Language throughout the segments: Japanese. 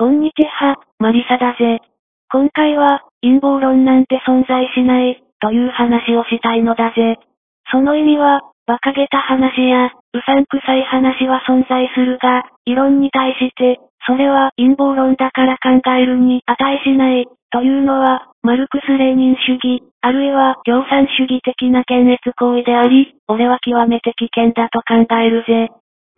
こんにちは、マリサだぜ。今回は、陰謀論なんて存在しない、という話をしたいのだぜ。その意味は、馬鹿げた話や、うさんくさい話は存在するが、異論に対して、それは陰謀論だから考えるに値しない、というのは、マルクス・レーニン主義、あるいは共産主義的な検閲行為であり、俺は極めて危険だと考えるぜ。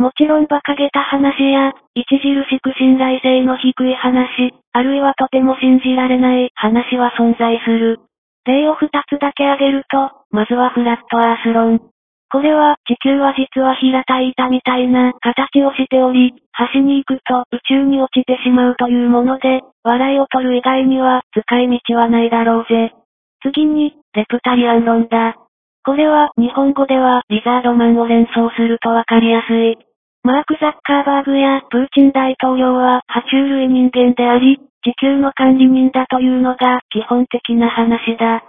もちろん馬鹿げた話や、著しく信頼性の低い話、あるいはとても信じられない話は存在する。例を二つだけ挙げると、まずはフラットアース論。これは、地球は実は平たい板みたいな形をしており、端に行くと宇宙に落ちてしまうというもので、笑いを取る以外には使い道はないだろうぜ。次に、レプタリアン論だ。これは日本語ではリザードマンを連想するとわかりやすい。マーク・ザッカーバーグやプーチン大統領は爬虫類人間であり、地球の管理人だというのが基本的な話だ。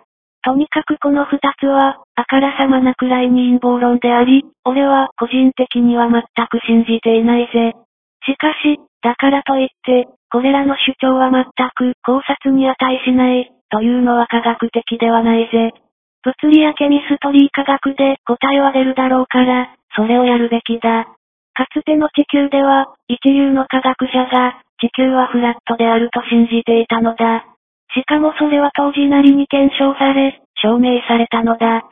とにかくこの二つは、あからさまなくらいに陰謀論であり、俺は個人的には全く信じていないぜ。しかし、だからといって、これらの主張は全く考察に値しない、というのは科学的ではないぜ。物理やケミストリー科学で答えは出るだろうから、それをやるべきだ。かつての地球では、一流の科学者が、地球はフラットであると信じていたのだ。しかもそれは当時なりに検証され、証明されたのだ。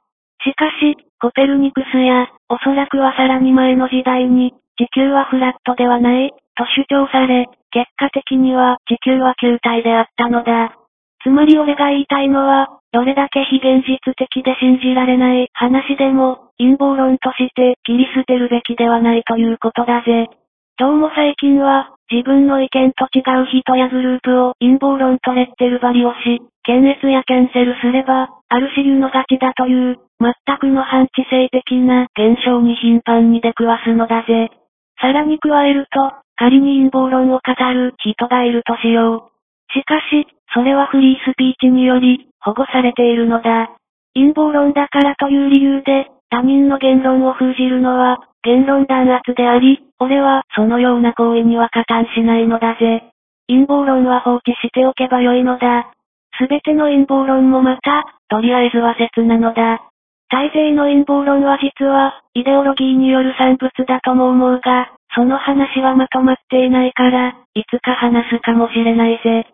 しかし、コペルニクスや、おそらくはさらに前の時代に、地球はフラットではない、と主張され、結果的には地球は球体であったのだ。つまり俺が言いたいのは、どれだけ非現実的で信じられない話でも、陰謀論として切り捨てるべきではないということだぜ。どうも最近は、自分の意見と違う人やグループを陰謀論とレッテル張りをし、検閲やキャンセルすれば、ある種のガチだという、全くの反知性的な現象に頻繁に出くわすのだぜ。さらに加えると、仮に陰謀論を語る人がいるとしよう。しかし、それはフリースピーチにより、保護されているのだ。陰謀論だからという理由で、他人の言論を封じるのは、言論弾圧であり、俺はそのような行為には加担しないのだぜ。陰謀論は放置しておけばよいのだ。すべての陰謀論もまた、とりあえずは説なのだ。大勢の陰謀論は実は、イデオロギーによる産物だとも思うが、その話はまとまっていないから、いつか話すかもしれないぜ。